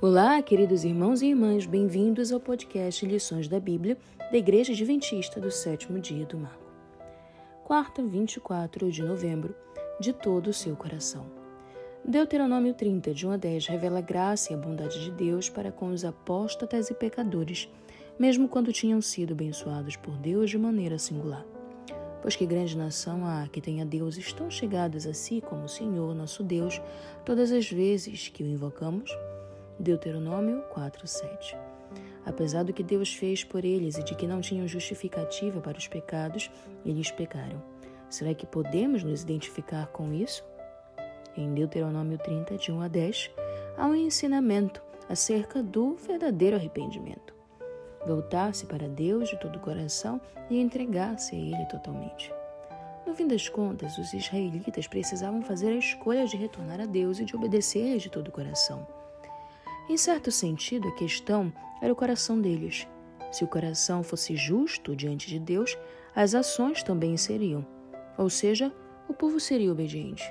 Olá, queridos irmãos e irmãs, bem-vindos ao podcast Lições da Bíblia da Igreja Adventista do Sétimo Dia do Mago. Quarta, 24 de novembro, de todo o seu coração. Deuteronômio 30, de 1 a 10, revela a graça e a bondade de Deus para com os apóstatas e pecadores, mesmo quando tinham sido abençoados por Deus de maneira singular. Pois que grande nação há que tenha deuses tão chegados a si como o Senhor, nosso Deus, todas as vezes que o invocamos? Deuteronômio 4:7. Apesar do que Deus fez por eles e de que não tinham justificativa para os pecados, eles pecaram. Será que podemos nos identificar com isso? Em Deuteronômio 30, de 1 a 10, há um ensinamento acerca do verdadeiro arrependimento. Voltar-se para Deus de todo o coração e entregar-se a Ele totalmente. No fim das contas, os israelitas precisavam fazer a escolha de retornar a Deus e de obedecer-lhe de todo o coração. Em certo sentido, a questão era o coração deles. Se o coração fosse justo diante de Deus, as ações também seriam. Ou seja, o povo seria obediente.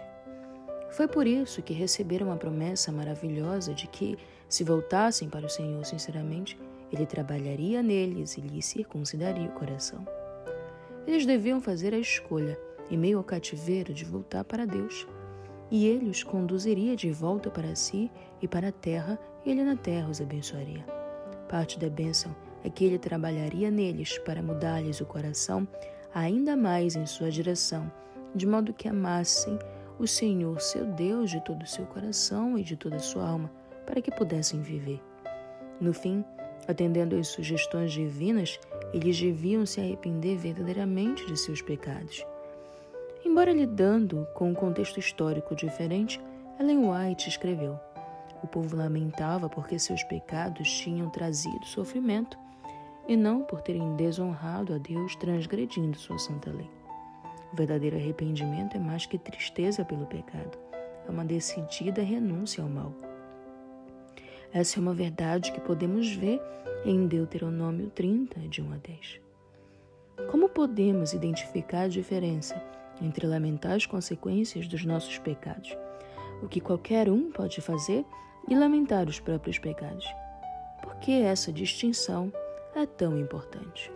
Foi por isso que receberam a promessa maravilhosa de que, se voltassem para o Senhor sinceramente, Ele trabalharia neles e lhes circuncidaria o coração. Eles deviam fazer a escolha, em meio ao cativeiro, de voltar para Deus e ele os conduziria de volta para si e para a terra, e ele na terra os abençoaria. Parte da bênção é que ele trabalharia neles para mudar-lhes o coração ainda mais em sua direção, de modo que amassem o Senhor, seu Deus, de todo o seu coração e de toda a sua alma, para que pudessem viver. No fim, atendendo às sugestões divinas, eles deviam se arrepender verdadeiramente de seus pecados Embora lidando com um contexto histórico diferente, Ellen White escreveu: O povo lamentava porque seus pecados tinham trazido sofrimento e não por terem desonrado a Deus transgredindo sua santa lei. O verdadeiro arrependimento é mais que tristeza pelo pecado, é uma decidida renúncia ao mal. Essa é uma verdade que podemos ver em Deuteronômio 30, de 1 a 10. Como podemos identificar a diferença entre lamentar as consequências dos nossos pecados, o que qualquer um pode fazer, e lamentar os próprios pecados. Por que essa distinção é tão importante?